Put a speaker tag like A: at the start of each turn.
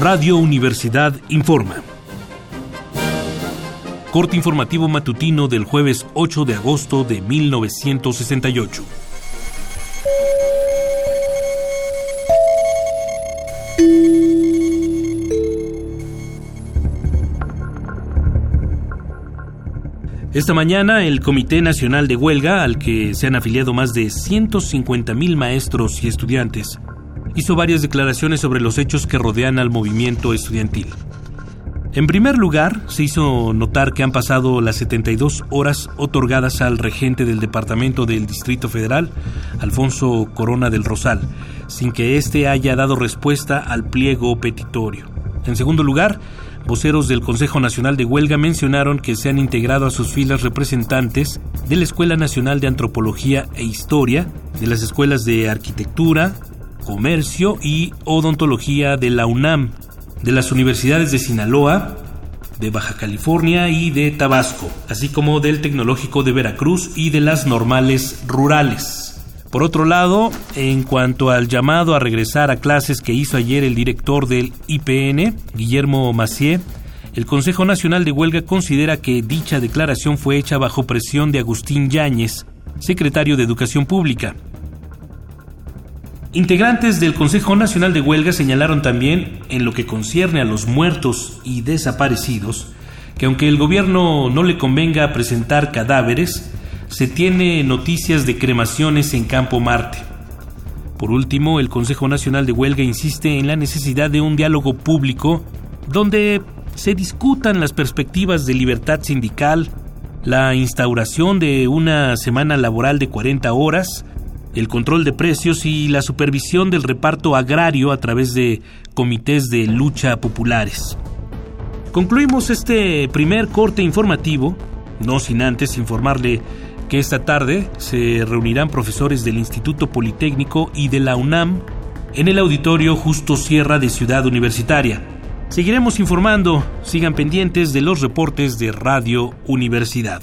A: Radio Universidad informa. Corte informativo matutino del jueves 8 de agosto de 1968. Esta mañana el Comité Nacional de Huelga, al que se han afiliado más de 150 mil maestros y estudiantes, hizo varias declaraciones sobre los hechos que rodean al movimiento estudiantil. En primer lugar, se hizo notar que han pasado las 72 horas otorgadas al regente del Departamento del Distrito Federal, Alfonso Corona del Rosal, sin que éste haya dado respuesta al pliego petitorio. En segundo lugar, voceros del Consejo Nacional de Huelga mencionaron que se han integrado a sus filas representantes de la Escuela Nacional de Antropología e Historia, de las escuelas de Arquitectura, Comercio y Odontología de la UNAM, de las universidades de Sinaloa, de Baja California y de Tabasco, así como del Tecnológico de Veracruz y de las normales rurales. Por otro lado, en cuanto al llamado a regresar a clases que hizo ayer el director del IPN, Guillermo Macié, el Consejo Nacional de Huelga considera que dicha declaración fue hecha bajo presión de Agustín Yáñez, secretario de Educación Pública. Integrantes del Consejo Nacional de Huelga señalaron también, en lo que concierne a los muertos y desaparecidos, que aunque el gobierno no le convenga presentar cadáveres, se tiene noticias de cremaciones en Campo Marte. Por último, el Consejo Nacional de Huelga insiste en la necesidad de un diálogo público donde se discutan las perspectivas de libertad sindical, la instauración de una semana laboral de 40 horas, el control de precios y la supervisión del reparto agrario a través de comités de lucha populares. Concluimos este primer corte informativo, no sin antes informarle que esta tarde se reunirán profesores del Instituto Politécnico y de la UNAM en el auditorio Justo Sierra de Ciudad Universitaria. Seguiremos informando, sigan pendientes de los reportes de Radio Universidad.